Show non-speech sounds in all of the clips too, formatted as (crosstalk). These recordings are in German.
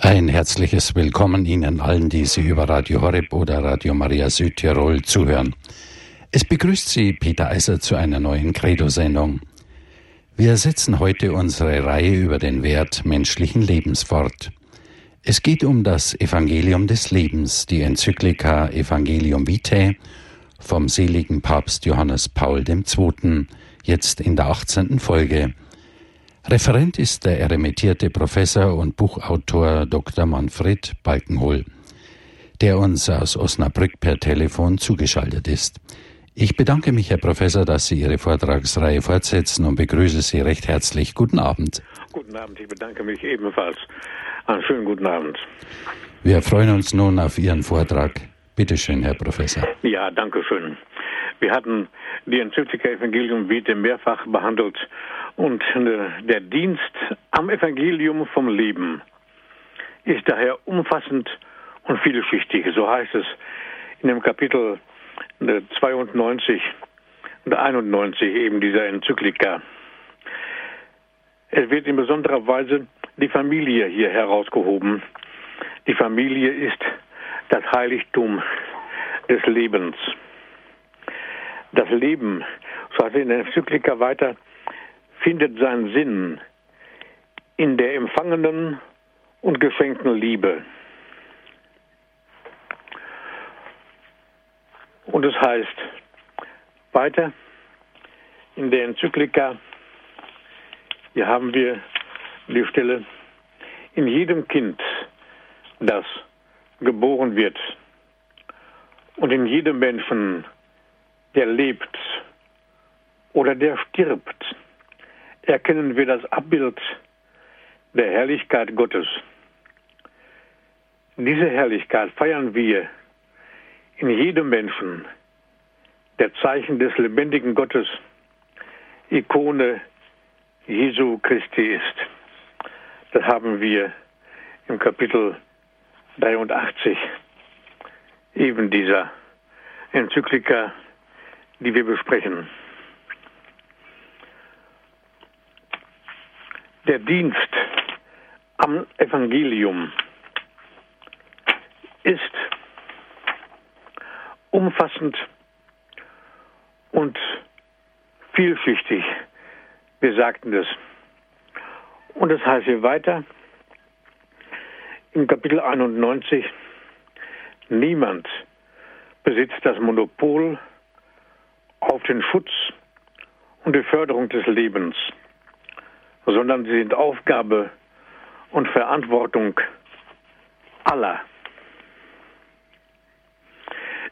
Ein herzliches Willkommen Ihnen allen, die Sie über Radio Horeb oder Radio Maria Südtirol zuhören. Es begrüßt Sie Peter Eiser zu einer neuen Credo-Sendung. Wir setzen heute unsere Reihe über den Wert menschlichen Lebens fort. Es geht um das Evangelium des Lebens, die Enzyklika Evangelium Vitae vom seligen Papst Johannes Paul II., jetzt in der 18. Folge. Referent ist der emeritierte Professor und Buchautor Dr. Manfred Balkenhol, der uns aus Osnabrück per Telefon zugeschaltet ist. Ich bedanke mich, Herr Professor, dass Sie Ihre Vortragsreihe fortsetzen und begrüße Sie recht herzlich. Guten Abend. Guten Abend, ich bedanke mich ebenfalls. Einen schönen guten Abend. Wir freuen uns nun auf Ihren Vortrag. Bitte schön, Herr Professor. Ja, danke schön. Wir hatten die Enzyklika Evangelium Vitae mehrfach behandelt und äh, der Dienst am Evangelium vom Leben ist daher umfassend und vielschichtig. So heißt es in dem Kapitel 92 äh, und 91 eben dieser Enzyklika. Es wird in besonderer Weise die Familie hier herausgehoben. Die Familie ist das Heiligtum des Lebens. Das Leben, so es in der Enzyklika weiter, findet seinen Sinn in der empfangenen und geschenkten Liebe. Und es heißt weiter in der Enzyklika, hier haben wir die Stelle, in jedem Kind, das geboren wird, und in jedem Menschen, der lebt oder der stirbt, erkennen wir das Abbild der Herrlichkeit Gottes. Diese Herrlichkeit feiern wir in jedem Menschen, der Zeichen des lebendigen Gottes, Ikone Jesu Christi ist. Das haben wir im Kapitel 83 eben dieser Enzyklika, die wir besprechen. Der Dienst am Evangelium ist umfassend und vielschichtig. Wir sagten das. Und das heißt hier weiter im Kapitel 91, niemand besitzt das Monopol auf den Schutz und die Förderung des Lebens sondern sie sind Aufgabe und Verantwortung aller.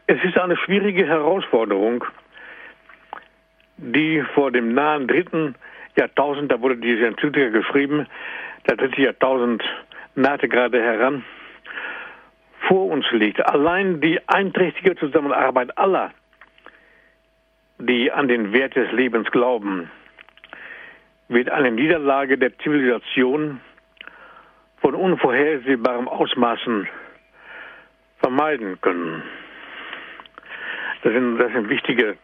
Es ist eine schwierige Herausforderung, die vor dem nahen dritten Jahrtausend, da wurde diese Enzyklika geschrieben, der dritte Jahrtausend nahte gerade heran, vor uns liegt. Allein die einträchtige Zusammenarbeit aller, die an den Wert des Lebens glauben, wird eine Niederlage der Zivilisation von unvorhersehbaren Ausmaßen vermeiden können. Das sind, das sind wichtige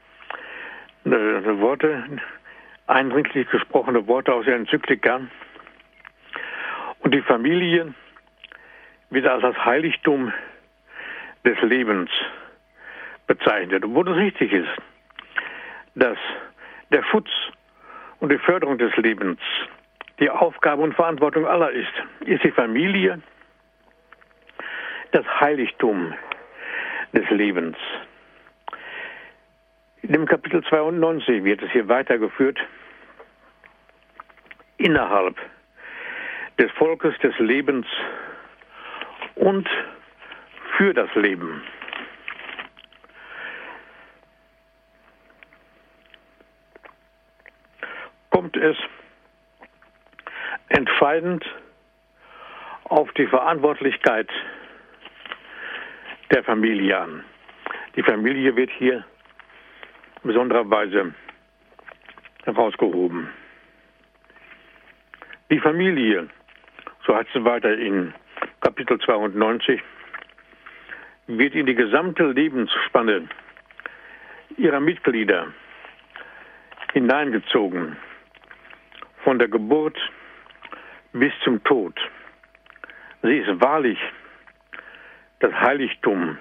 äh, Worte, eindringlich gesprochene Worte aus der Enzyklika. Und die Familie wird als das Heiligtum des Lebens bezeichnet, obwohl es richtig ist, dass der Schutz und die Förderung des Lebens die Aufgabe und Verantwortung aller ist, ist die Familie das Heiligtum des Lebens. In dem Kapitel 92 wird es hier weitergeführt, innerhalb des Volkes des Lebens und für das Leben. Kommt es entscheidend auf die Verantwortlichkeit der Familie an. Die Familie wird hier in besonderer Weise herausgehoben. Die Familie, so heißt es weiter in Kapitel 92, wird in die gesamte Lebensspanne ihrer Mitglieder hineingezogen von der Geburt bis zum Tod. Sie ist wahrlich das Heiligtum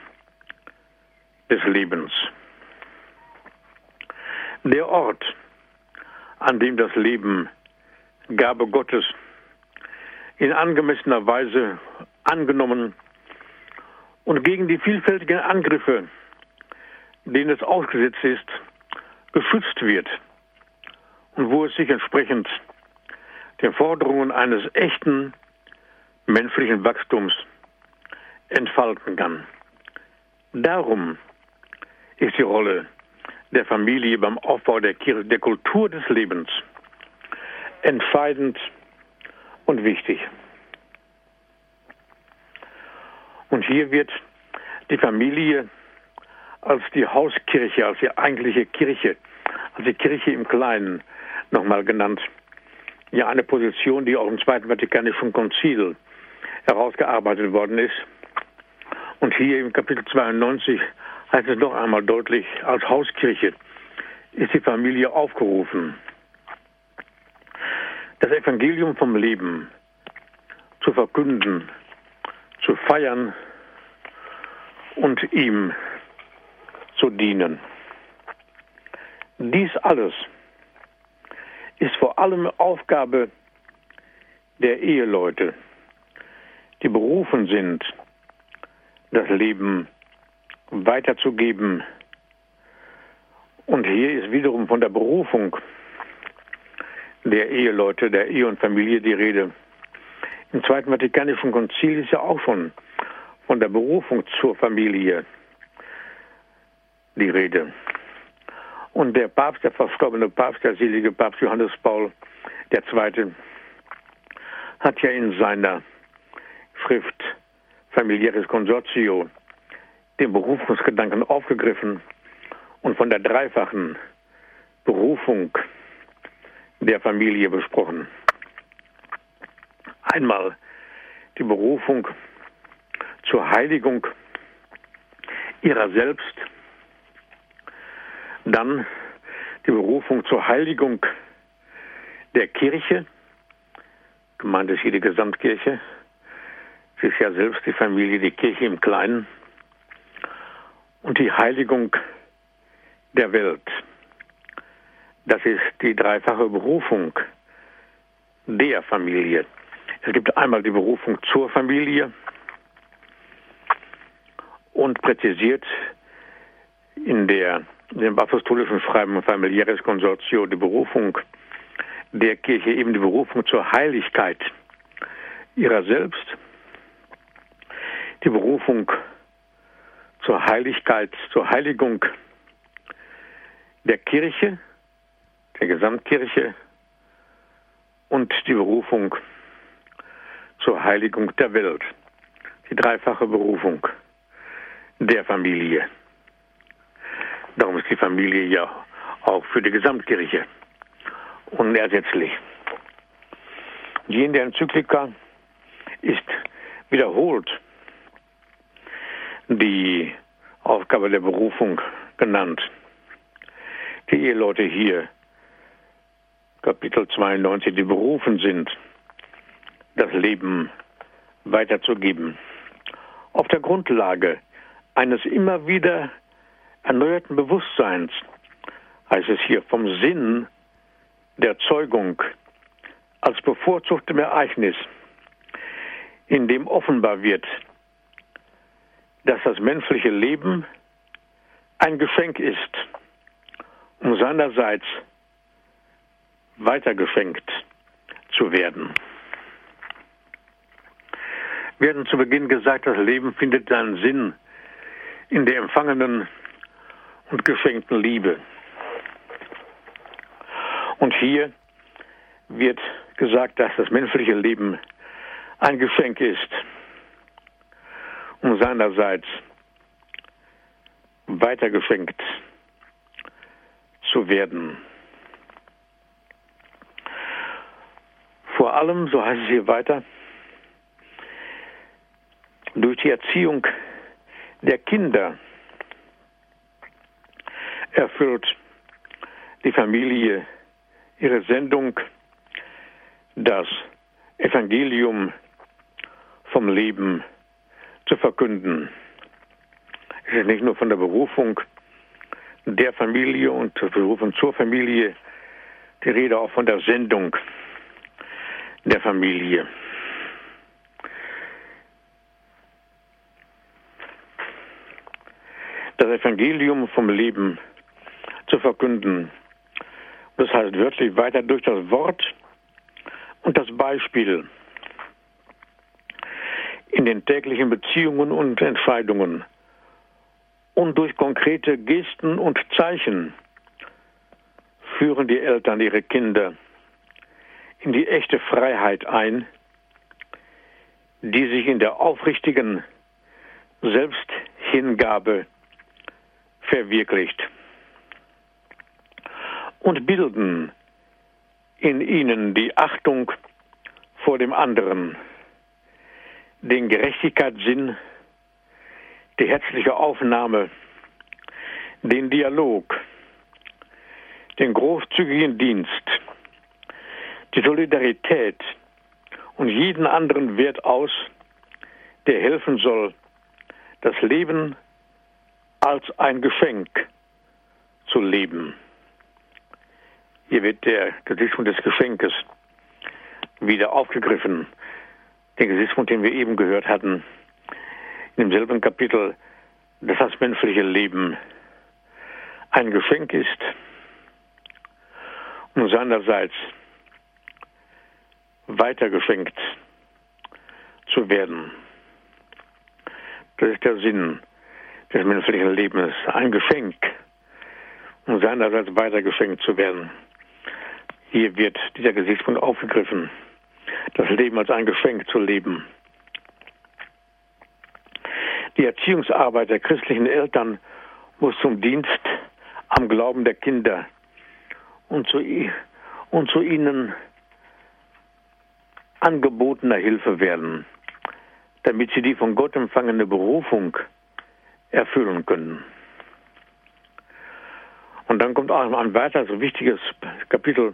des Lebens. Der Ort, an dem das Leben Gabe Gottes in angemessener Weise angenommen und gegen die vielfältigen Angriffe, denen es ausgesetzt ist, geschützt wird und wo es sich entsprechend den Forderungen eines echten menschlichen Wachstums entfalten kann. Darum ist die Rolle der Familie beim Aufbau der, Kirche, der Kultur des Lebens entscheidend und wichtig. Und hier wird die Familie als die Hauskirche, als die eigentliche Kirche, als die Kirche im Kleinen nochmal genannt. Ja, eine Position, die auch im Zweiten Vatikanischen Konzil herausgearbeitet worden ist. Und hier im Kapitel 92 heißt es noch einmal deutlich, als Hauskirche ist die Familie aufgerufen, das Evangelium vom Leben zu verkünden, zu feiern und ihm zu dienen. Dies alles ist vor allem Aufgabe der Eheleute, die berufen sind, das Leben weiterzugeben. Und hier ist wiederum von der Berufung der Eheleute, der Ehe und Familie die Rede. Im Zweiten Vatikanischen Konzil ist ja auch schon von der Berufung zur Familie die Rede. Und der Papst, der verstorbene Papst, der selige Papst Johannes Paul II., hat ja in seiner Schrift Familiäres Consortio den Berufungsgedanken aufgegriffen und von der dreifachen Berufung der Familie besprochen. Einmal die Berufung zur Heiligung ihrer selbst, dann die Berufung zur Heiligung der Kirche, gemeint ist hier die Gesamtkirche, sie ist ja selbst die Familie, die Kirche im Kleinen, und die Heiligung der Welt. Das ist die dreifache Berufung der Familie. Es gibt einmal die Berufung zur Familie und präzisiert in der dem apostolischen Schreiben Familiäres Consortio die Berufung der Kirche, eben die Berufung zur Heiligkeit ihrer selbst, die Berufung zur Heiligkeit, zur Heiligung der Kirche, der Gesamtkirche und die Berufung zur Heiligung der Welt. Die dreifache Berufung der Familie. Darum ist die Familie ja auch für die Gesamtkirche unersetzlich. Die in der Enzyklika ist wiederholt die Aufgabe der Berufung genannt. Die Eheleute hier Kapitel 92, die berufen sind, das Leben weiterzugeben. Auf der Grundlage eines immer wieder erneuerten Bewusstseins heißt es hier vom Sinn der Zeugung als bevorzugtem Ereignis, in dem offenbar wird, dass das menschliche Leben ein Geschenk ist, um seinerseits weitergeschenkt zu werden. Wir hatten zu Beginn gesagt, das Leben findet seinen Sinn in der empfangenen und geschenkten Liebe. Und hier wird gesagt, dass das menschliche Leben ein Geschenk ist, um seinerseits weitergeschenkt zu werden. Vor allem, so heißt es hier weiter, durch die Erziehung der Kinder erfüllt die Familie ihre Sendung, das Evangelium vom Leben zu verkünden. Es ist nicht nur von der Berufung der Familie und der Berufung zur Familie die Rede, auch von der Sendung der Familie. Das Evangelium vom Leben zu verkünden. Das heißt wörtlich weiter durch das Wort und das Beispiel in den täglichen Beziehungen und Entscheidungen und durch konkrete Gesten und Zeichen führen die Eltern ihre Kinder in die echte Freiheit ein, die sich in der aufrichtigen Selbsthingabe verwirklicht und bilden in ihnen die Achtung vor dem anderen, den Gerechtigkeitssinn, die herzliche Aufnahme, den Dialog, den großzügigen Dienst, die Solidarität und jeden anderen Wert aus, der helfen soll, das Leben als ein Geschenk zu leben. Hier wird der Gesichtspunkt des Geschenkes wieder aufgegriffen. Den Gesichtspunkt, den wir eben gehört hatten, in demselben Kapitel, dass das menschliche Leben ein Geschenk ist und seinerseits weitergeschenkt zu werden. Das ist der Sinn des menschlichen Lebens, ein Geschenk und seinerseits weitergeschenkt zu werden. Hier wird dieser Gesichtspunkt aufgegriffen, das Leben als ein Geschenk zu leben. Die Erziehungsarbeit der christlichen Eltern muss zum Dienst am Glauben der Kinder und zu, und zu ihnen angebotener Hilfe werden, damit sie die von Gott empfangene Berufung erfüllen können. Und dann kommt auch ein weiteres wichtiges Kapitel,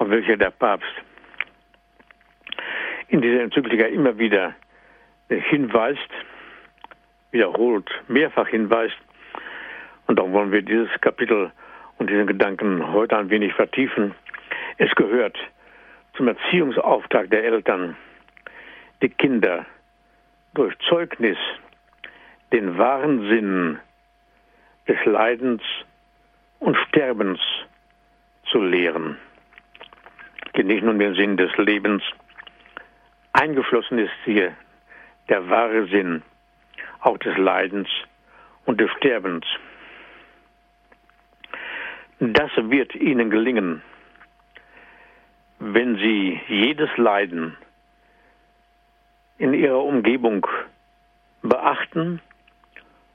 auf welches der Papst in dieser Enzyklika immer wieder hinweist, wiederholt, mehrfach hinweist. Und darum wollen wir dieses Kapitel und diesen Gedanken heute ein wenig vertiefen. Es gehört zum Erziehungsauftrag der Eltern, die Kinder durch Zeugnis den wahren Sinn des Leidens und Sterbens zu lehren, nicht nur den Sinn des Lebens eingeflossen ist hier der wahre Sinn auch des Leidens und des Sterbens. Das wird ihnen gelingen, wenn sie jedes Leiden in ihrer Umgebung beachten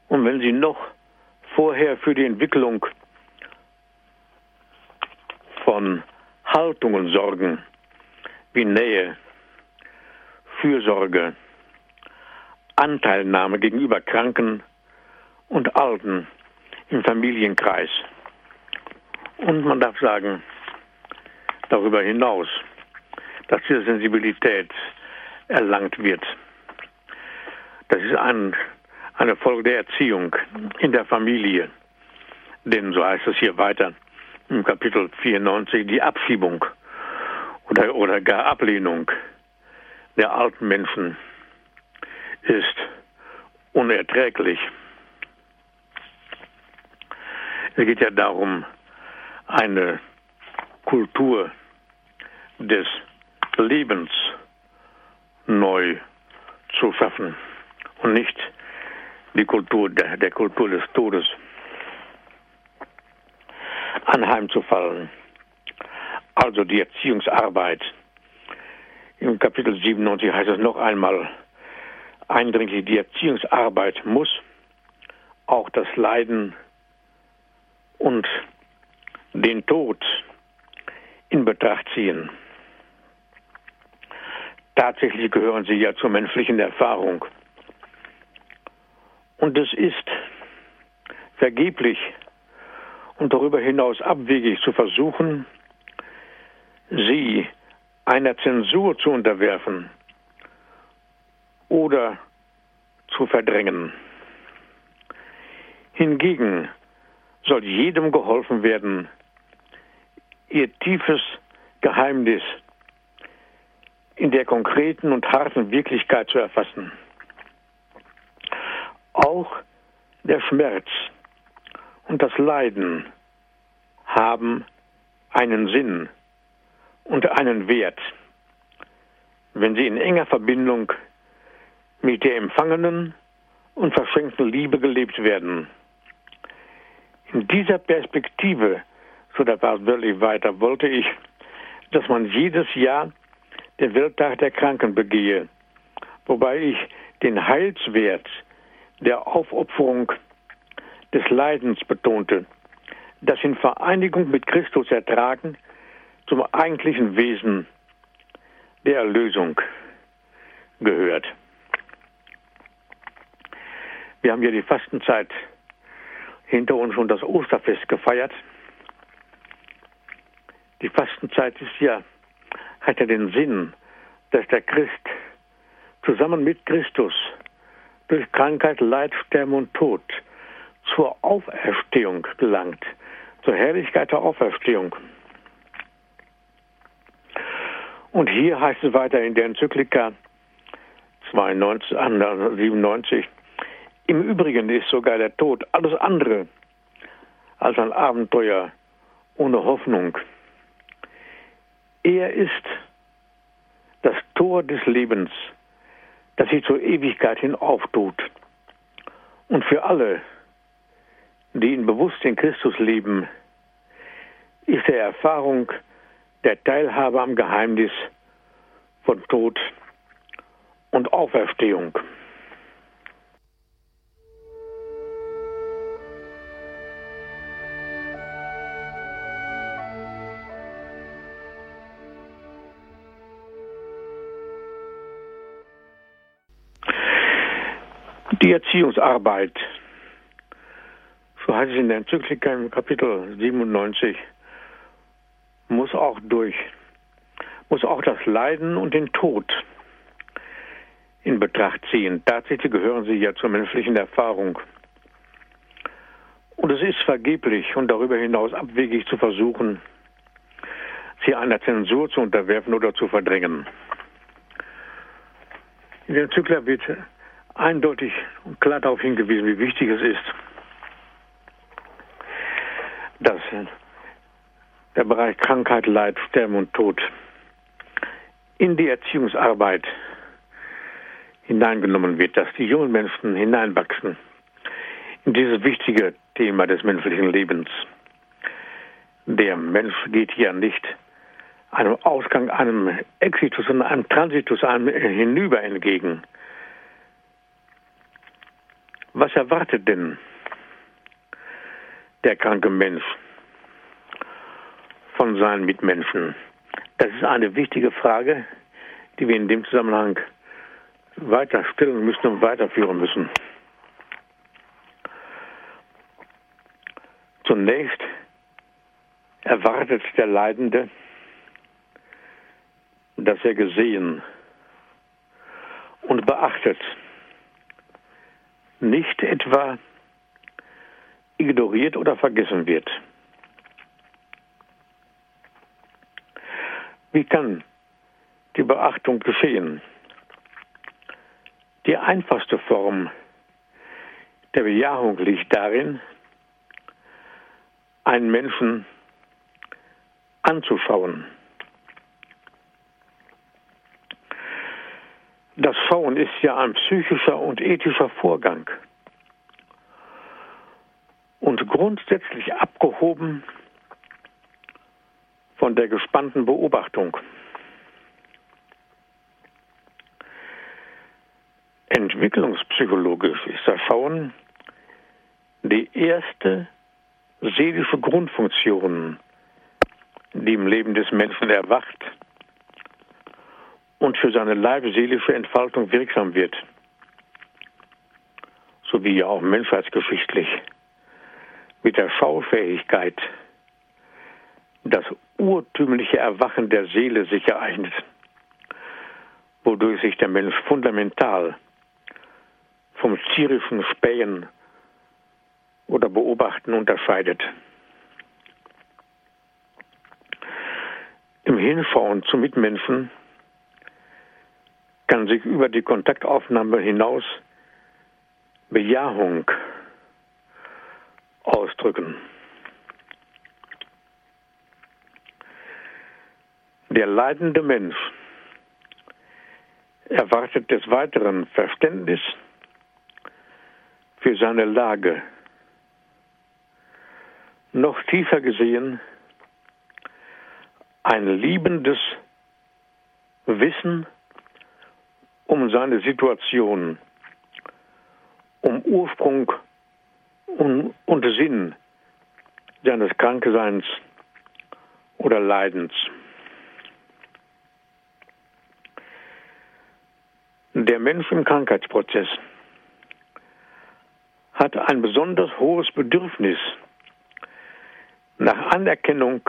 und wenn sie noch vorher für die Entwicklung von Haltungen sorgen, wie Nähe, Fürsorge, Anteilnahme gegenüber Kranken und Alten im Familienkreis. Und man darf sagen, darüber hinaus, dass diese Sensibilität erlangt wird. Das ist ein, eine Folge der Erziehung in der Familie. Denn, so heißt es hier weiter im Kapitel 94, die Abschiebung oder, oder gar Ablehnung der alten Menschen ist unerträglich. Es geht ja darum, eine Kultur des Lebens neu zu schaffen und nicht die Kultur der, der Kultur des Todes anheimzufallen. Also die Erziehungsarbeit. Im Kapitel 97 heißt es noch einmal eindringlich, die Erziehungsarbeit muss auch das Leiden und den Tod in Betracht ziehen. Tatsächlich gehören sie ja zur menschlichen Erfahrung. Und es ist vergeblich und darüber hinaus abwegig zu versuchen, sie einer Zensur zu unterwerfen oder zu verdrängen. Hingegen soll jedem geholfen werden, ihr tiefes Geheimnis in der konkreten und harten Wirklichkeit zu erfassen. Auch der Schmerz und das Leiden haben einen Sinn und einen Wert, wenn sie in enger Verbindung mit der empfangenen und verschenkten Liebe gelebt werden. In dieser Perspektive, so der Papst wirklich weiter, wollte ich, dass man jedes Jahr den Welttag der Kranken begehe, wobei ich den Heilswert der Aufopferung des Leidens betonte, das in Vereinigung mit Christus ertragen zum eigentlichen Wesen der Erlösung gehört. Wir haben ja die Fastenzeit hinter uns und das Osterfest gefeiert. Die Fastenzeit ist ja, hat ja den Sinn, dass der Christ zusammen mit Christus durch Krankheit, Leid, Sterben und Tod zur Auferstehung gelangt, zur Herrlichkeit der Auferstehung. Und hier heißt es weiter in der Enzyklika 92, 97, im Übrigen ist sogar der Tod alles andere als ein Abenteuer ohne Hoffnung. Er ist das Tor des Lebens, das sich zur Ewigkeit hin auftut. Und für alle, die ihn bewusst in Christus leben, ist der Erfahrung der Teilhabe am Geheimnis von Tod und Auferstehung. Die Erziehungsarbeit, so heißt es in der Enzyklika im Kapitel 97, muss auch durch, muss auch das Leiden und den Tod in Betracht ziehen. Tatsächlich gehören sie ja zur menschlichen Erfahrung. Und es ist vergeblich und darüber hinaus abwegig zu versuchen, sie einer Zensur zu unterwerfen oder zu verdrängen. In dem Zykler wird eindeutig und klar darauf hingewiesen, wie wichtig es ist, dass der Bereich Krankheit, Leid, Sterben und Tod in die Erziehungsarbeit hineingenommen wird, dass die jungen Menschen hineinwachsen in dieses wichtige Thema des menschlichen Lebens. Der Mensch geht hier nicht einem Ausgang, einem Exitus, sondern einem Transitus, einem Hinüber entgegen. Was erwartet denn der kranke Mensch von seinen Mitmenschen? Das ist eine wichtige Frage, die wir in dem Zusammenhang weiter stellen müssen und weiterführen müssen. Zunächst erwartet der Leidende, dass er gesehen und beachtet, nicht etwa ignoriert oder vergessen wird. Wie kann die Beachtung geschehen? Die einfachste Form der Bejahung liegt darin, einen Menschen anzuschauen. Das Schauen ist ja ein psychischer und ethischer Vorgang und grundsätzlich abgehoben von der gespannten Beobachtung. Entwicklungspsychologisch ist das Schauen die erste seelische Grundfunktion, die im Leben des Menschen erwacht und für seine leibseelische Entfaltung wirksam wird, sowie ja auch menschheitsgeschichtlich mit der Schaufähigkeit das urtümliche Erwachen der Seele sich ereignet, wodurch sich der Mensch fundamental vom tierischen Spähen oder Beobachten unterscheidet. Im Hinschauen zu Mitmenschen kann sich über die Kontaktaufnahme hinaus Bejahung ausdrücken. Der leidende Mensch erwartet des Weiteren Verständnis für seine Lage. Noch tiefer gesehen ein liebendes Wissen um seine Situation, um Ursprung und, und Sinn seines Krankseins oder Leidens. Der Mensch im Krankheitsprozess hat ein besonders hohes Bedürfnis nach Anerkennung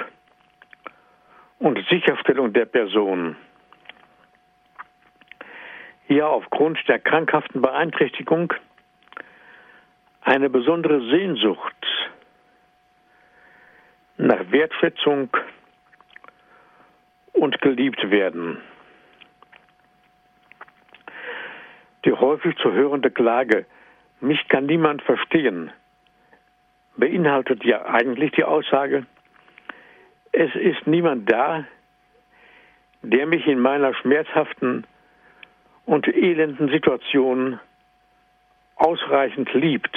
und Sicherstellung der Person. Hier aufgrund der krankhaften Beeinträchtigung eine besondere Sehnsucht nach Wertschätzung und geliebt werden. Die häufig zu hörende Klage, mich kann niemand verstehen, beinhaltet ja eigentlich die Aussage, es ist niemand da, der mich in meiner schmerzhaften und elenden Situation ausreichend liebt.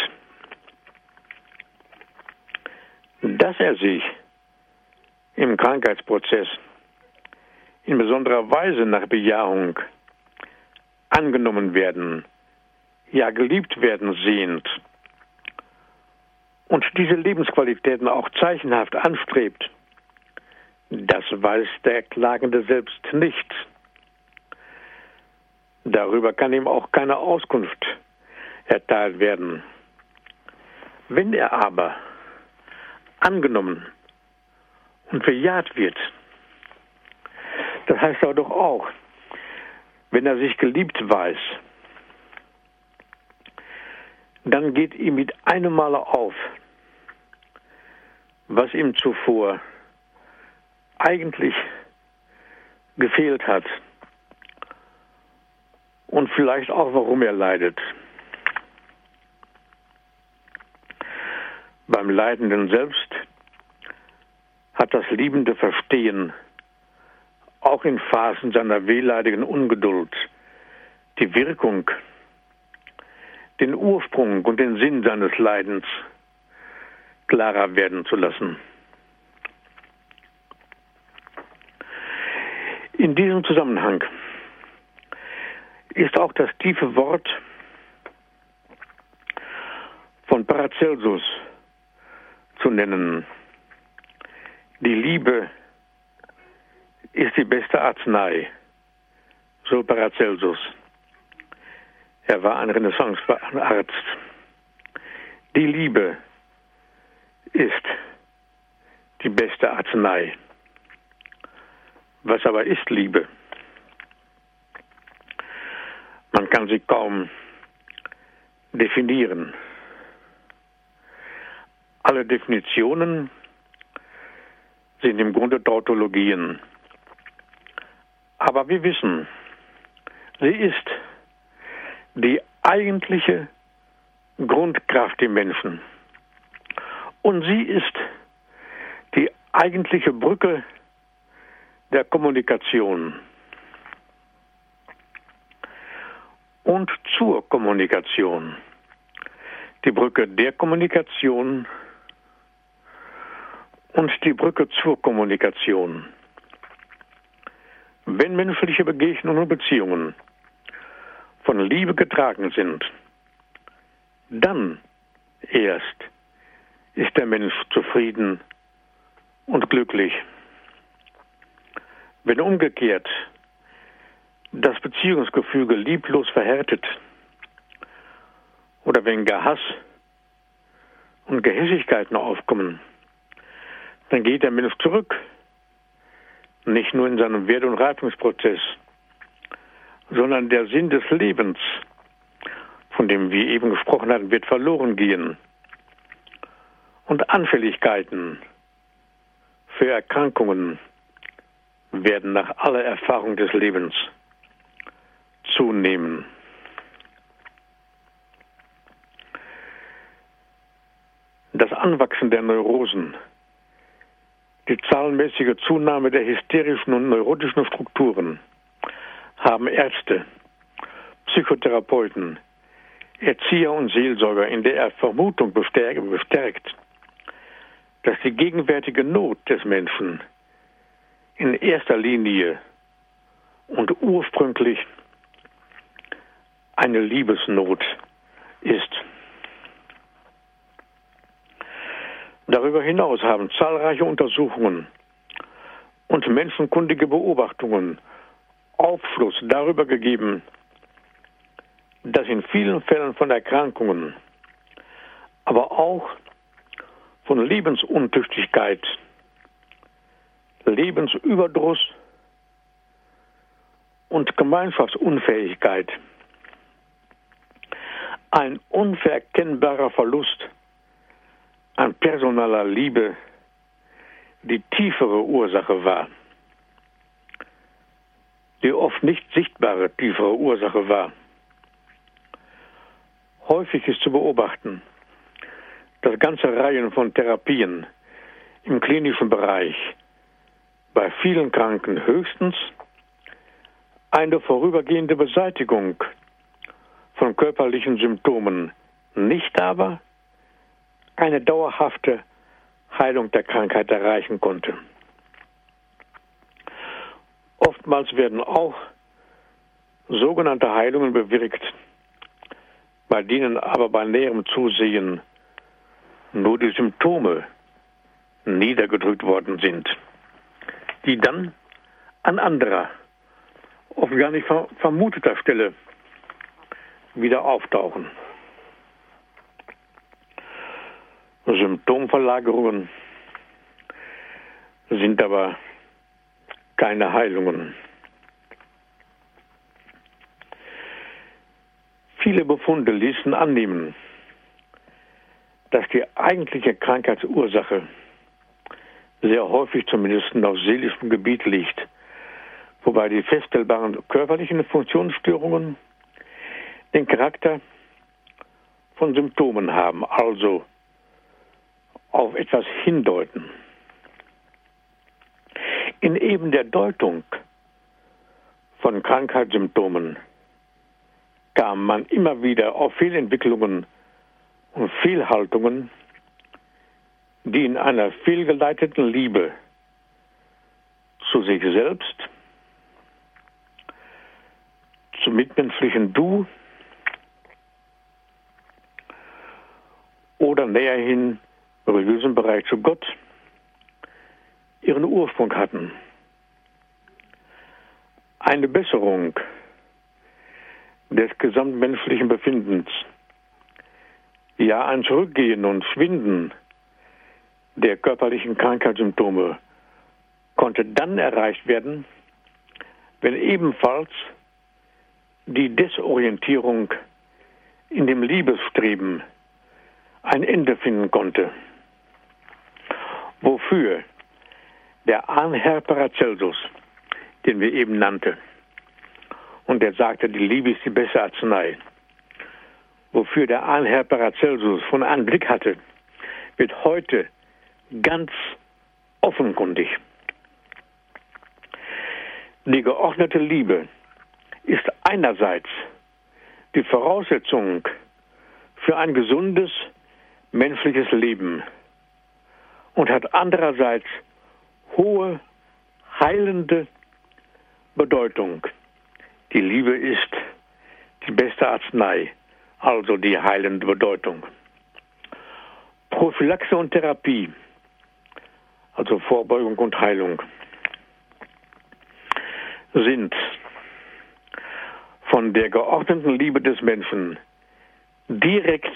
Dass er sich im Krankheitsprozess in besonderer Weise nach Bejahung angenommen werden, ja geliebt werden sehnt und diese Lebensqualitäten auch zeichenhaft anstrebt, das weiß der Klagende selbst nicht. Darüber kann ihm auch keine Auskunft erteilt werden. Wenn er aber angenommen und bejaht wird, das heißt aber doch auch, wenn er sich geliebt weiß, dann geht ihm mit einem Male auf, was ihm zuvor eigentlich gefehlt hat und vielleicht auch, warum er leidet. Beim Leidenden selbst hat das liebende Verstehen auch in Phasen seiner wehleidigen Ungeduld die Wirkung, den Ursprung und den Sinn seines Leidens klarer werden zu lassen. In diesem Zusammenhang ist auch das tiefe Wort von Paracelsus zu nennen. Die Liebe ist die beste Arznei, so Paracelsus. Er war ein Renaissancearzt. Die Liebe ist die beste Arznei. Was aber ist Liebe? Man kann sie kaum definieren. Alle Definitionen sind im Grunde Tautologien. Aber wir wissen, sie ist die eigentliche Grundkraft im Menschen. Und sie ist die eigentliche Brücke der Kommunikation und zur Kommunikation. Die Brücke der Kommunikation und die Brücke zur Kommunikation. Wenn menschliche Begegnungen und Beziehungen von Liebe getragen sind, dann erst ist der Mensch zufrieden und glücklich. Wenn umgekehrt das Beziehungsgefüge lieblos verhärtet oder wenn Hass und Gehässigkeiten aufkommen, dann geht der Mensch zurück nicht nur in seinem Wert- und Reifungsprozess, sondern der Sinn des Lebens, von dem wir eben gesprochen hatten, wird verloren gehen. Und Anfälligkeiten für Erkrankungen werden nach aller Erfahrung des Lebens zunehmen. Das Anwachsen der Neurosen, die zahlenmäßige Zunahme der hysterischen und neurotischen Strukturen haben Ärzte, Psychotherapeuten, Erzieher und Seelsorger in der Vermutung bestärkt, dass die gegenwärtige Not des Menschen in erster Linie und ursprünglich eine Liebesnot ist. Darüber hinaus haben zahlreiche Untersuchungen und menschenkundige Beobachtungen Aufschluss darüber gegeben, dass in vielen Fällen von Erkrankungen, aber auch von Lebensuntüchtigkeit, Lebensüberdruss und Gemeinschaftsunfähigkeit ein unverkennbarer Verlust an personaler Liebe die tiefere Ursache war. Die oft nicht sichtbare tiefere Ursache war. Häufig ist zu beobachten, dass ganze Reihen von Therapien im klinischen Bereich bei vielen Kranken höchstens eine vorübergehende Beseitigung von körperlichen Symptomen, nicht aber eine dauerhafte Heilung der Krankheit erreichen konnte. Oftmals werden auch sogenannte Heilungen bewirkt, bei denen aber bei näherem Zusehen nur die Symptome niedergedrückt worden sind, die dann an anderer, oft gar nicht vermuteter Stelle wieder auftauchen. Symptomverlagerungen sind aber keine Heilungen. Viele Befunde ließen annehmen, dass die eigentliche Krankheitsursache sehr häufig zumindest auf seelischem Gebiet liegt, wobei die feststellbaren körperlichen Funktionsstörungen den Charakter von Symptomen haben, also auf etwas hindeuten. In eben der Deutung von Krankheitssymptomen kam man immer wieder auf Fehlentwicklungen und Fehlhaltungen, die in einer fehlgeleiteten Liebe zu sich selbst, zum mitmenschlichen Du oder näherhin religiösen Bereich zu Gott ihren Ursprung hatten. Eine Besserung des gesamtmenschlichen Befindens, ja ein Zurückgehen und Schwinden der körperlichen Krankheitssymptome konnte dann erreicht werden, wenn ebenfalls die Desorientierung in dem Liebesstreben ein Ende finden konnte wofür? Der Ahnherr Paracelsus, den wir eben nannten, und der sagte, die Liebe ist die beste Arznei, wofür der Ahnherr Paracelsus von einem Blick hatte, wird heute ganz offenkundig. Die geordnete Liebe ist einerseits die Voraussetzung für ein gesundes menschliches Leben und hat andererseits hohe heilende Bedeutung. Die Liebe ist die beste Arznei, also die heilende Bedeutung. Prophylaxe und Therapie, also Vorbeugung und Heilung, sind von der geordneten Liebe des Menschen direkt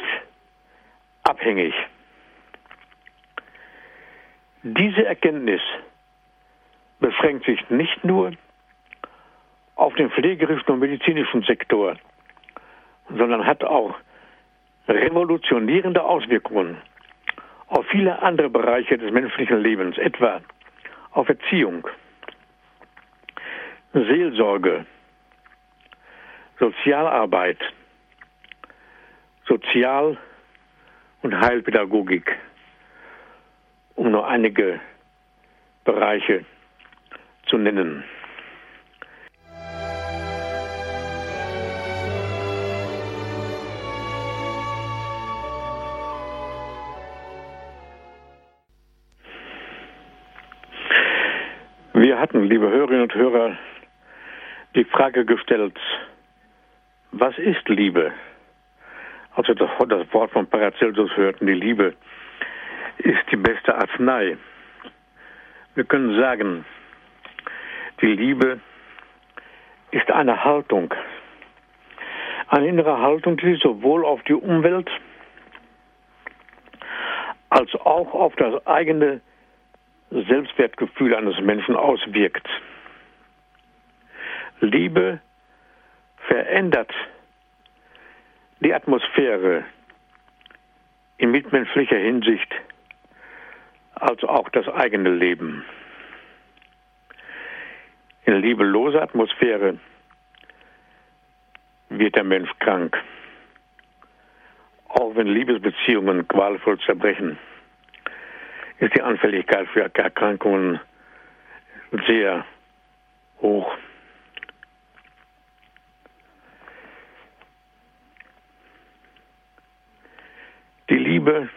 abhängig. Diese Erkenntnis beschränkt sich nicht nur auf den pflegerischen und medizinischen Sektor, sondern hat auch revolutionierende Auswirkungen auf viele andere Bereiche des menschlichen Lebens, etwa auf Erziehung, Seelsorge, Sozialarbeit, Sozial- und Heilpädagogik, um nur einige Bereiche zu nennen. Wir hatten, liebe Hörerinnen und Hörer, die Frage gestellt, was ist Liebe? Als wir das Wort von Paracelsus hörten, die Liebe ist die beste Arznei. Wir können sagen, die Liebe ist eine Haltung, eine innere Haltung, die sowohl auf die Umwelt als auch auf das eigene Selbstwertgefühl eines Menschen auswirkt. Liebe verändert die Atmosphäre in mitmenschlicher Hinsicht als auch das eigene Leben. In liebeloser Atmosphäre wird der Mensch krank, auch wenn Liebesbeziehungen qualvoll zerbrechen ist die Anfälligkeit für Erkrankungen sehr hoch. Die Liebe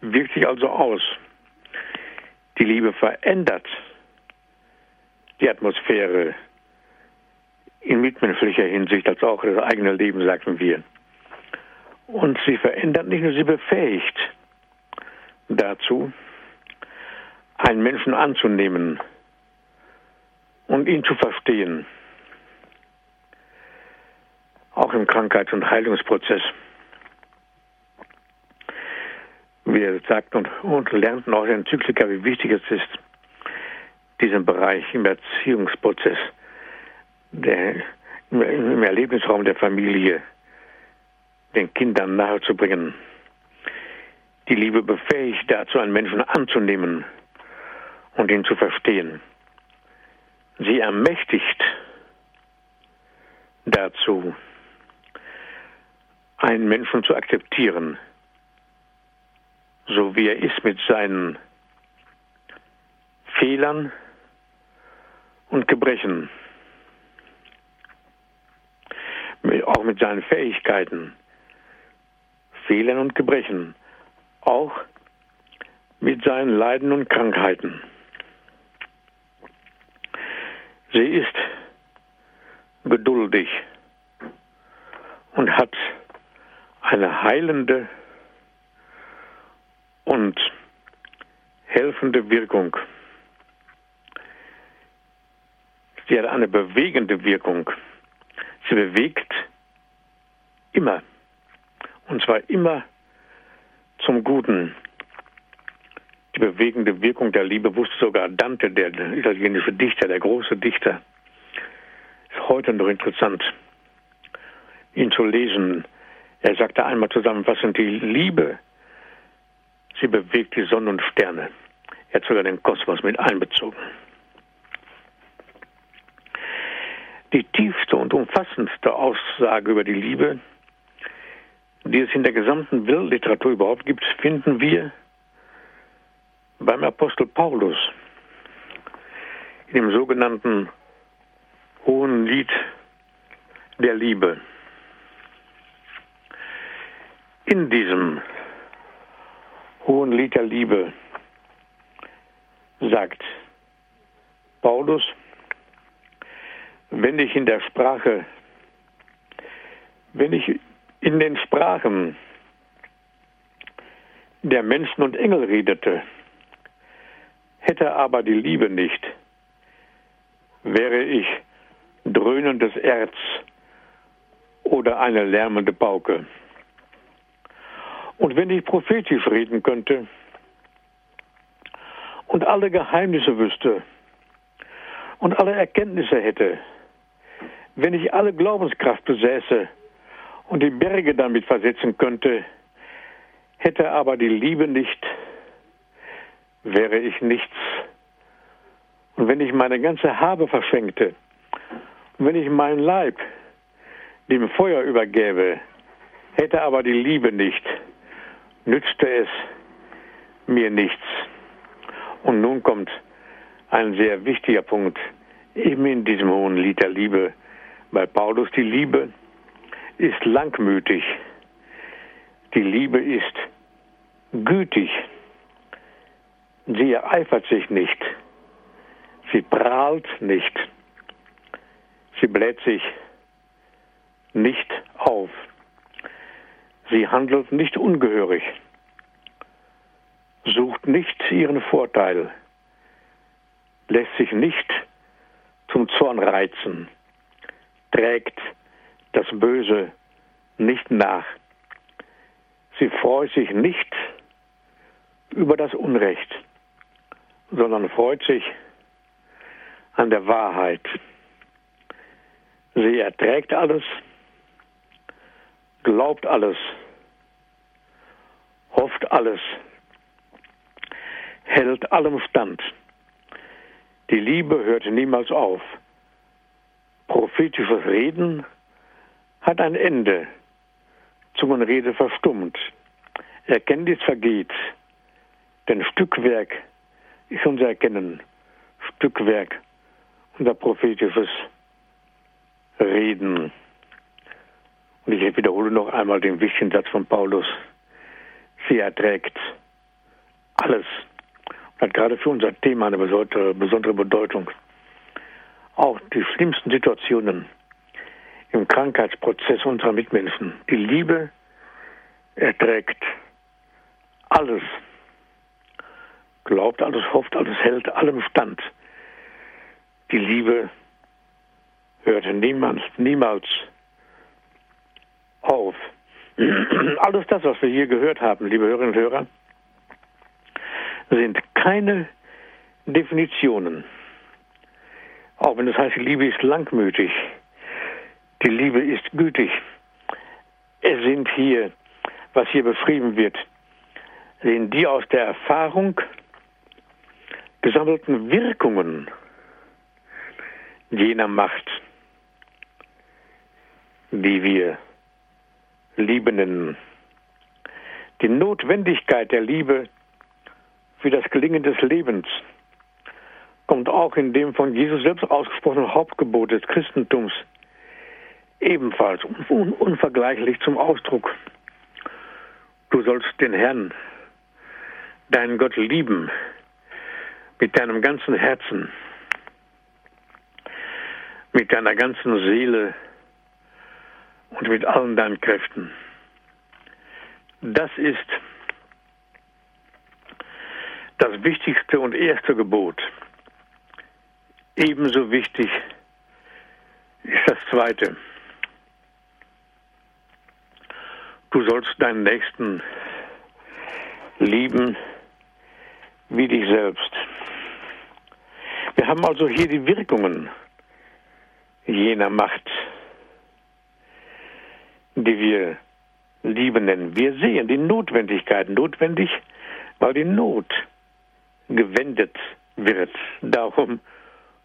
wirkt sich also aus. Die Liebe verändert die Atmosphäre in mitmenschlicher Hinsicht als auch das eigene Leben, sagten wir. Und sie verändert nicht nur, sie befähigt dazu, einen Menschen anzunehmen und ihn zu verstehen, auch im Krankheits- und Heilungsprozess. Wir sagten und, und lernten auch in Enzyklika, wie wichtig es ist, diesen Bereich im Erziehungsprozess, der, im Erlebnisraum der Familie, den Kindern nahezubringen die Liebe befähigt dazu, einen Menschen anzunehmen und ihn zu verstehen. Sie ermächtigt dazu, einen Menschen zu akzeptieren, so wie er ist mit seinen Fehlern und Gebrechen, auch mit seinen Fähigkeiten, Fehlern und Gebrechen. Auch mit seinen Leiden und Krankheiten. Sie ist geduldig und hat eine heilende und helfende Wirkung. Sie hat eine bewegende Wirkung. Sie bewegt immer. Und zwar immer zum Guten. Die bewegende Wirkung der Liebe wusste sogar Dante, der italienische Dichter, der große Dichter. Ist heute noch interessant, ihn zu lesen. Er sagte einmal zusammenfassend, die Liebe, sie bewegt die Sonne und Sterne. Er hat sogar den Kosmos mit einbezogen. Die tiefste und umfassendste Aussage über die Liebe die es in der gesamten Weltliteratur überhaupt gibt, finden wir beim Apostel Paulus in dem sogenannten Hohen Lied der Liebe. In diesem Hohen Lied der Liebe sagt Paulus, wenn ich in der Sprache, wenn ich in den Sprachen der Menschen und Engel redete, hätte aber die Liebe nicht, wäre ich dröhnendes Erz oder eine lärmende Pauke. Und wenn ich prophetisch reden könnte und alle Geheimnisse wüsste und alle Erkenntnisse hätte, Wenn ich alle Glaubenskraft besäße und die Berge damit versetzen könnte, hätte aber die Liebe nicht, wäre ich nichts. Und wenn ich meine ganze Habe verschenkte, und wenn ich meinen Leib dem Feuer übergäbe, hätte aber die Liebe nicht, nützte es mir nichts. Und nun kommt ein sehr wichtiger Punkt, eben in diesem hohen Lied der Liebe bei Paulus. Die Liebe ist langmütig. Die Liebe ist gütig. Sie ereifert sich nicht. Sie prahlt nicht. Sie bläht sich nicht auf. Sie handelt nicht ungehörig, sucht nicht ihren Vorteil, lässt sich nicht zum Zorn reizen, trägt das Böse nicht nach. Sie freut sich nicht über das Unrecht, sondern freut sich an der Wahrheit. Sie erträgt alles, glaubt alles, hofft alles, hält allem stand. Die Liebe hört niemals auf. Prophetisches Reden hat ein Ende. Zungenrede verstummt. Erkenntnis vergeht. Denn Stückwerk ist unser Erkennen. Stückwerk unser prophetisches Reden. Und ich wiederhole noch einmal den wichtigen Satz von Paulus. Sie erträgt alles. Und hat gerade für unser Thema eine besondere, Bedeutung. Auch die schlimmsten Situationen im Krankheitsprozess unserer Mitmenschen. Die Liebe erträgt alles. Glaubt alles, hofft alles, hält allem stand. Die Liebe hörte niemals, niemals auf. (clears throat) Alles das, was wir hier gehört haben, liebe Hörerinnen und Hörer, sind keine Definitionen. Auch wenn es heißt, die Liebe ist langmütig, die Liebe ist gütig. Es sind hier, was hier beschrieben wird, sind die aus der Erfahrung gesammelten Wirkungen jener Macht, die wir Liebe nennen. Die Notwendigkeit der Liebe für das Gelingen des Lebens kommt auch in dem von Jesus selbst ausgesprochenen Hauptgebot des Christentums ebenfalls un unvergleichlich zum Ausdruck. Du sollst den Herrn, deinen Gott lieben, mit deinem ganzen Herzen, mit deiner ganzen Seele und mit allen deinen Kräften. Das ist das wichtigste und erste Gebot. Ebenso wichtig ist das zweite. Du sollst deinen Nächsten lieben wie dich selbst. Wir haben also hier die Wirkungen jener Macht, die wir Liebe nennen. Wir sehen die Notwendigkeit notwendig, weil die Not gewendet wird. Darum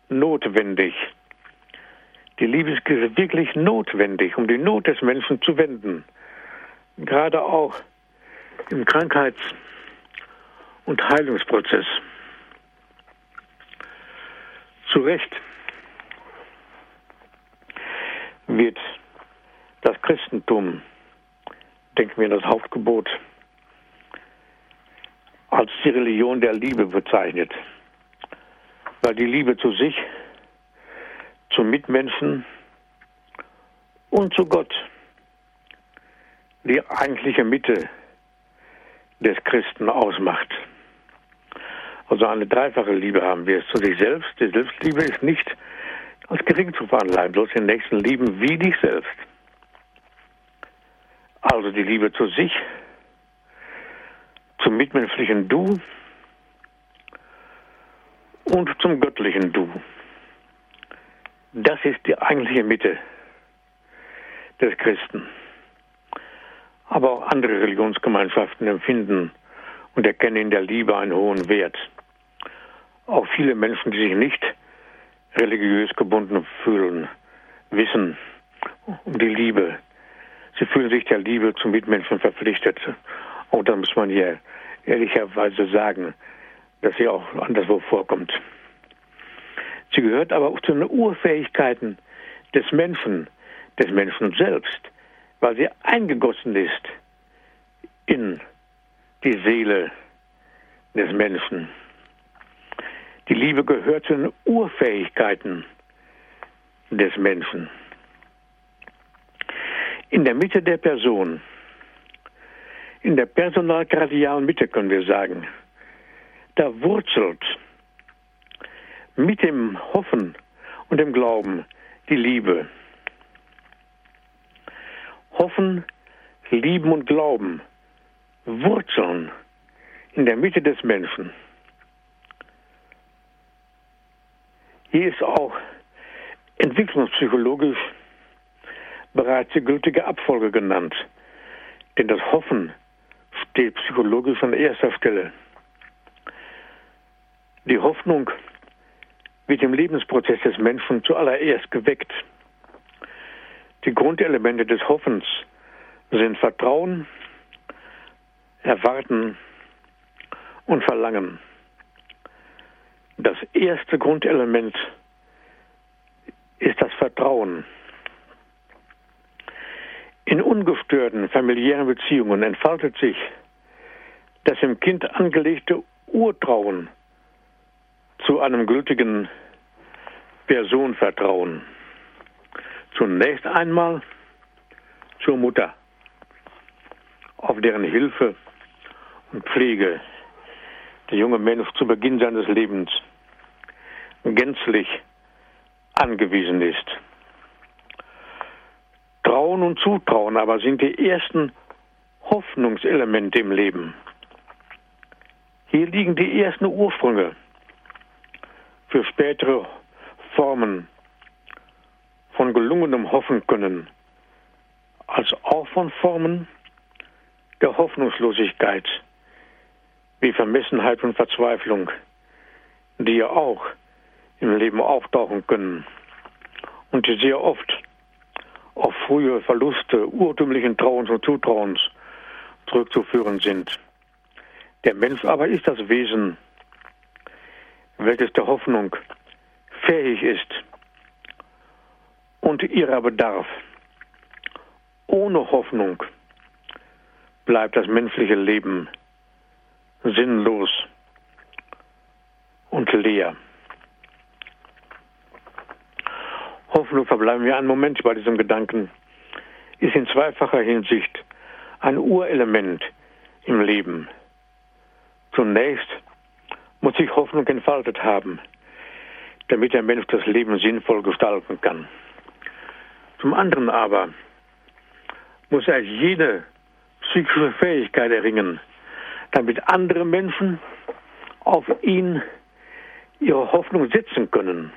notwendig. Die Liebe ist wirklich notwendig, um die Not des Menschen zu wenden. Gerade auch im Krankheits- und Heilungsprozess. Zu Recht wird das Christentum, denken wir das Hauptgebot, als die Religion der Liebe bezeichnet, weil die Liebe zu sich, zum Mitmenschen und zu Gott die eigentliche Mitte des Christen ausmacht. Also eine dreifache Liebe haben wir zu sich selbst. Die Selbstliebe ist nicht als gering zu veranleihen, bloß den Nächsten lieben wie dich selbst. Also die Liebe zu sich, zum mitmenschlichen Du und zum göttlichen Du. Das ist die eigentliche Mitte des Christen. Aber auch andere Religionsgemeinschaften empfinden und erkennen in der Liebe einen hohen Wert. Auch viele Menschen, die sich nicht religiös gebunden fühlen, wissen um die Liebe. Sie fühlen sich der Liebe zum Mitmenschen verpflichtet. Und da muss man hier ehrlicherweise sagen, dass sie auch anderswo vorkommt. Sie gehört aber auch zu den Urfähigkeiten des Menschen, des Menschen selbst, weil sie eingegossen ist in die Seele des Menschen. Die Liebe gehört zu den Urfähigkeiten des Menschen. In der Mitte der Person, in der personalgradialen Mitte können wir sagen, da wurzelt mit dem Hoffen und dem Glauben die Liebe. Hoffen, Lieben und Glauben wurzeln in der Mitte des Menschen. Hier ist auch entwicklungspsychologisch bereits die gültige Abfolge genannt. Denn das Hoffen steht psychologisch an erster Stelle. Die Hoffnung wird im Lebensprozess des Menschen zuallererst geweckt. Die Grundelemente des Hoffens sind Vertrauen, Erwarten und Verlangen. Das erste Grundelement ist das Vertrauen. In ungestörten familiären Beziehungen entfaltet sich das im Kind angelegte Urtrauen zu einem gültigen Personenvertrauen. Zunächst einmal zur Mutter, auf deren Hilfe und Pflege der junge Mensch zu Beginn seines Lebens gänzlich angewiesen ist. Trauen und Zutrauen aber sind die ersten Hoffnungselemente im Leben. Hier liegen die ersten Ursprünge für spätere Formen von gelungenem Hoffen können, als auch von Formen der Hoffnungslosigkeit, wie Vermessenheit und Verzweiflung, die ja auch im Leben auftauchen können und die sehr oft auf frühe Verluste urtümlichen Trauens und Zutrauens zurückzuführen sind. Der Mensch aber ist das Wesen, welches der Hoffnung fähig ist und ihrer bedarf. Ohne Hoffnung bleibt das menschliche Leben sinnlos und leer. Hoffnung, verbleiben wir einen Moment bei diesem Gedanken, ist in zweifacher Hinsicht ein Urelement im Leben. Zunächst muss sich Hoffnung entfaltet haben, damit der Mensch das Leben sinnvoll gestalten kann. Zum anderen aber muss er jede psychische Fähigkeit erringen, damit andere Menschen auf ihn ihre Hoffnung setzen können.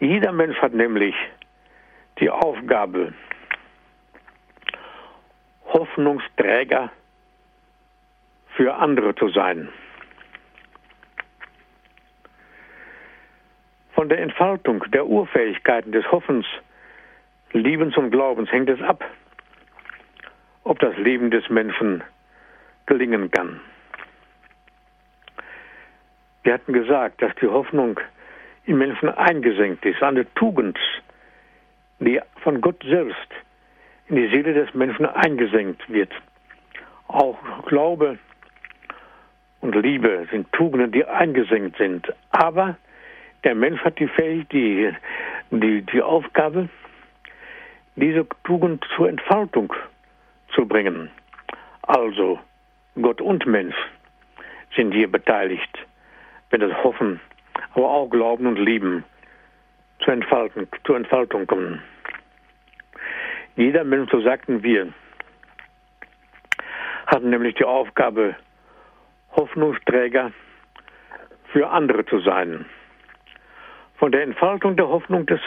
Jeder Mensch hat nämlich die Aufgabe, Hoffnungsträger für andere zu sein. Von der Entfaltung der Urfähigkeiten des Hoffens, Liebens und Glaubens hängt es ab, ob das Leben des Menschen gelingen kann. Wir hatten gesagt, dass die Hoffnung im Menschen eingesenkt ist, eine Tugend, die von Gott selbst in die Seele des Menschen eingesenkt wird. Auch Glaube und Liebe sind Tugenden, die eingesenkt sind. Aber der Mensch hat die Fähigkeit, die, die, die Aufgabe, diese Tugend zur Entfaltung zu bringen. Also Gott und Mensch sind hier beteiligt, wenn das Hoffen, aber auch Glauben und Lieben zur, Entfaltung, zur Entfaltung kommen. Jeder Mensch, so sagten wir, hat nämlich die Aufgabe, Hoffnungsträger für andere zu sein. von der Entfaltung der Hoffnung des,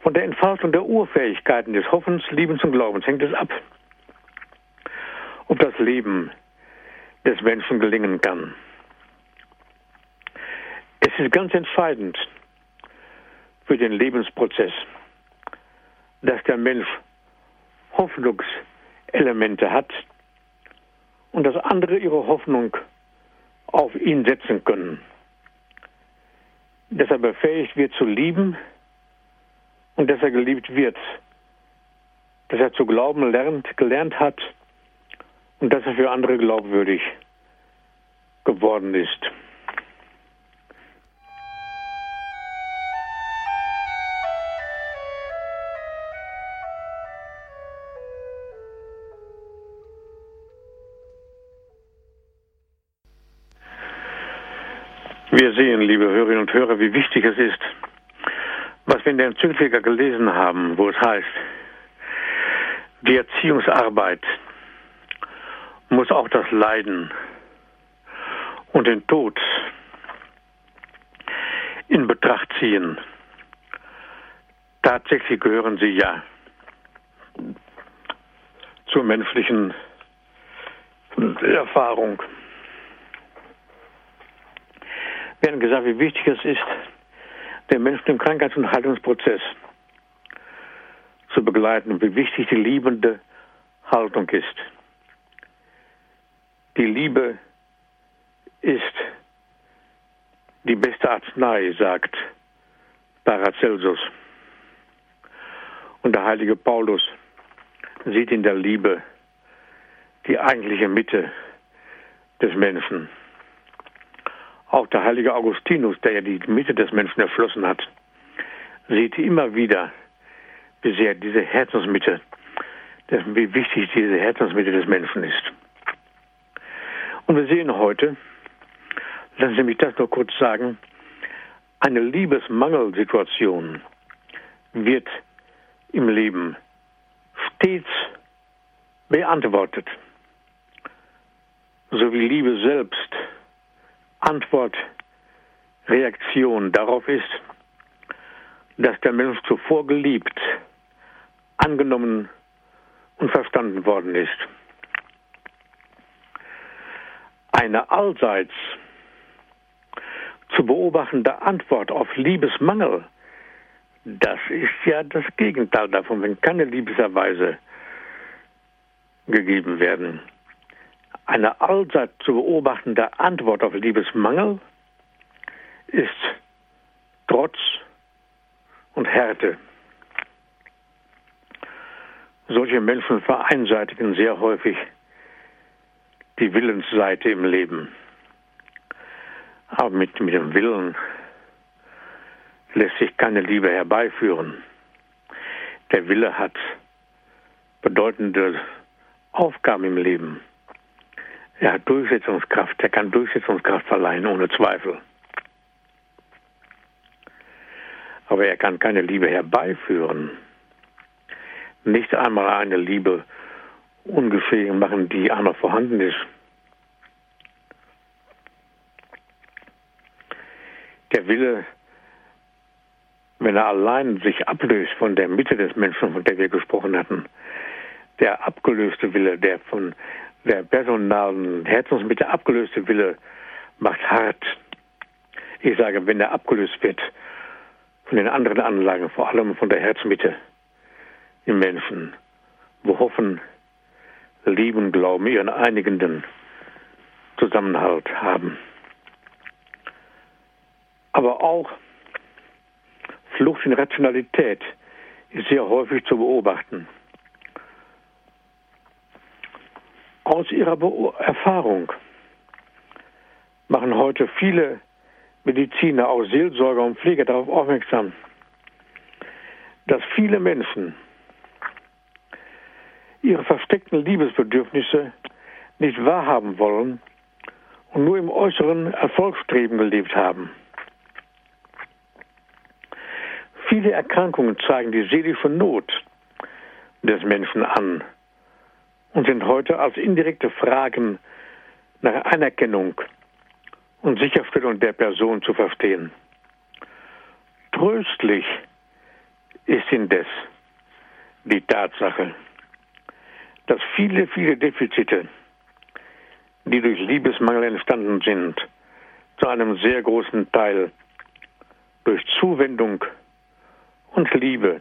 von der Entfaltung der Urfähigkeiten des Hoffens, Liebens und Glaubens hängt es ab, ob das Leben des Menschen gelingen kann. Es ist ganz entscheidend für den Lebensprozess, dass der Mensch Hoffnungselemente hat und dass andere ihre Hoffnung auf ihn setzen können. Dass er befähigt wird zu lieben und dass er geliebt wird. Dass er zu glauben lernt, gelernt hat und dass er für andere glaubwürdig geworden ist. Wir sehen, liebe Hörerinnen und Hörer, wie wichtig es ist, was wir in der Enzyklika gelesen haben, wo es heißt, die Erziehungsarbeit muss auch das Leiden und den Tod in Betracht ziehen. Tatsächlich gehören sie ja zur menschlichen Erfahrung. Haben gesagt, wie wichtig es ist, den Menschen im Krankheits- und Haltungsprozess zu begleiten wie wichtig die liebende Haltung ist. Die Liebe ist die beste Arznei, sagt Paracelsus. Und der heilige Paulus sieht in der Liebe die eigentliche Mitte des Menschen. Auch der heilige Augustinus, der ja die Mitte des Menschen erschlossen hat, sieht immer wieder, wie sehr diese Herzensmitte, wie wichtig diese Herzensmitte des Menschen ist. Und wir sehen heute, lassen Sie mich das nur kurz sagen, eine Liebesmangelsituation wird im Leben stets beantwortet, so wie Liebe selbst Antwort, Reaktion darauf ist, dass der Mensch zuvor geliebt, angenommen und verstanden worden ist. Eine allseits zu beobachtende Antwort auf Liebesmangel, das ist ja das Gegenteil davon, wenn keine Liebeserweise gegeben werden eine allseits zu beobachtende Antwort auf Liebesmangel ist Trotz und Härte. Solche Menschen vereinseitigen sehr häufig die Willensseite im Leben. Aber mit, mit dem Willen lässt sich keine Liebe herbeiführen. Der Wille hat bedeutende Aufgaben im Leben. Er hat Durchsetzungskraft, er kann Durchsetzungskraft verleihen, ohne Zweifel. Aber er kann keine Liebe herbeiführen. Nicht einmal eine Liebe ungefähr machen, die noch vorhanden ist. Der Wille, wenn er allein sich ablöst von der Mitte des Menschen, von der wir gesprochen hatten, der abgelöste Wille, der von der personalen Herzensmitte abgelöste Wille macht hart. Ich sage, wenn er abgelöst wird von den anderen Anlagen, vor allem von der Herzmitte im Menschen, wo Hoffen, Lieben, Glauben ihren einigenden Zusammenhalt haben. Aber auch Flucht in Rationalität ist sehr häufig zu beobachten. Aus ihrer Be Erfahrung machen heute viele Mediziner, auch Seelsorger und Pfleger darauf aufmerksam, dass viele Menschen ihre versteckten Liebesbedürfnisse nicht wahrhaben wollen und nur im äußeren Erfolgsstreben gelebt haben. Viele Erkrankungen zeigen die seelische Not des Menschen an und sind heute als indirekte Fragen nach Anerkennung und Sicherstellung der Person zu verstehen. Tröstlich ist indes die Tatsache, dass viele, viele Defizite, die durch Liebesmangel entstanden sind, zu einem sehr großen Teil durch Zuwendung und Liebe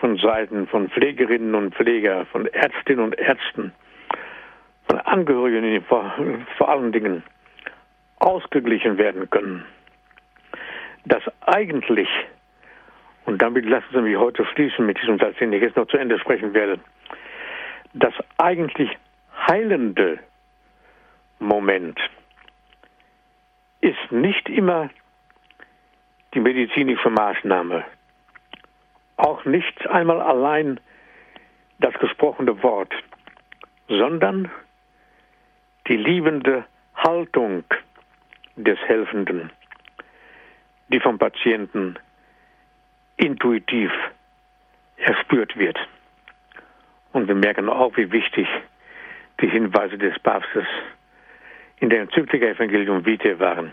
von Seiten von Pflegerinnen und Pfleger, von Ärztinnen und Ärzten, von Angehörigen vor, vor allen Dingen ausgeglichen werden können. Dass eigentlich, und damit lassen Sie mich heute schließen mit diesem Satz, den ich jetzt noch zu Ende sprechen werde, das eigentlich heilende Moment ist nicht immer die medizinische Maßnahme, auch nicht einmal allein das gesprochene Wort, sondern die liebende Haltung des Helfenden, die vom Patienten intuitiv erspürt wird. Und wir merken auch, wie wichtig die Hinweise des Papstes in der Enzyklika Evangelium Vitae waren.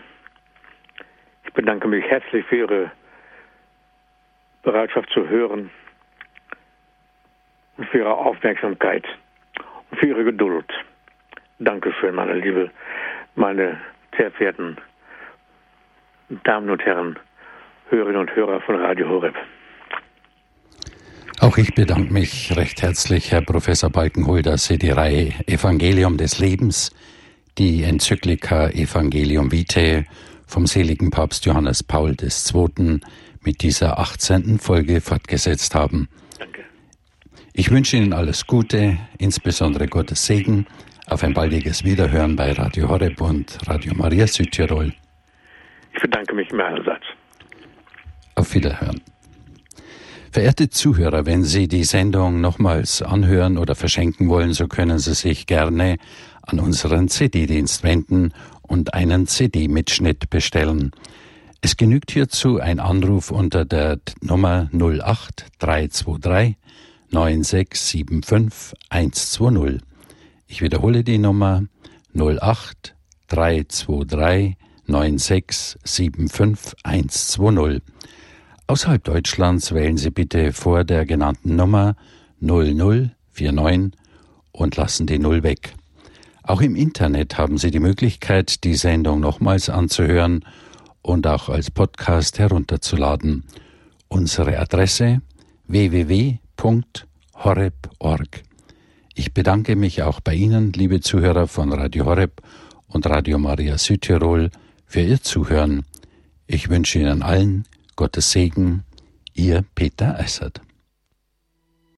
Ich bedanke mich herzlich für Ihre Bereitschaft zu hören und für Ihre Aufmerksamkeit und für Ihre Geduld. Dankeschön, meine Liebe, meine sehr verehrten Damen und Herren, Hörerinnen und Hörer von Radio Horeb. Auch ich bedanke mich recht herzlich, Herr Professor Balkenhol, dass Sie die Reihe Evangelium des Lebens, die Enzyklika Evangelium Vitae vom seligen Papst Johannes Paul II. Mit dieser 18. Folge fortgesetzt haben. Danke. Ich wünsche Ihnen alles Gute, insbesondere Gottes Segen, auf ein baldiges Wiederhören bei Radio Horeb und Radio Maria Südtirol. Ich bedanke mich meinerseits. Auf Wiederhören. Verehrte Zuhörer, wenn Sie die Sendung nochmals anhören oder verschenken wollen, so können Sie sich gerne an unseren CD-Dienst wenden und einen CD-Mitschnitt bestellen. Es genügt hierzu ein Anruf unter der Nummer 08 323 9675 120. Ich wiederhole die Nummer 08 323 9675 120. Außerhalb Deutschlands wählen Sie bitte vor der genannten Nummer 0049 und lassen die Null weg. Auch im Internet haben Sie die Möglichkeit, die Sendung nochmals anzuhören und auch als Podcast herunterzuladen. Unsere Adresse www.horeb.org. Ich bedanke mich auch bei Ihnen, liebe Zuhörer von Radio Horeb und Radio Maria Südtirol, für Ihr Zuhören. Ich wünsche Ihnen allen Gottes Segen, Ihr Peter Eissert.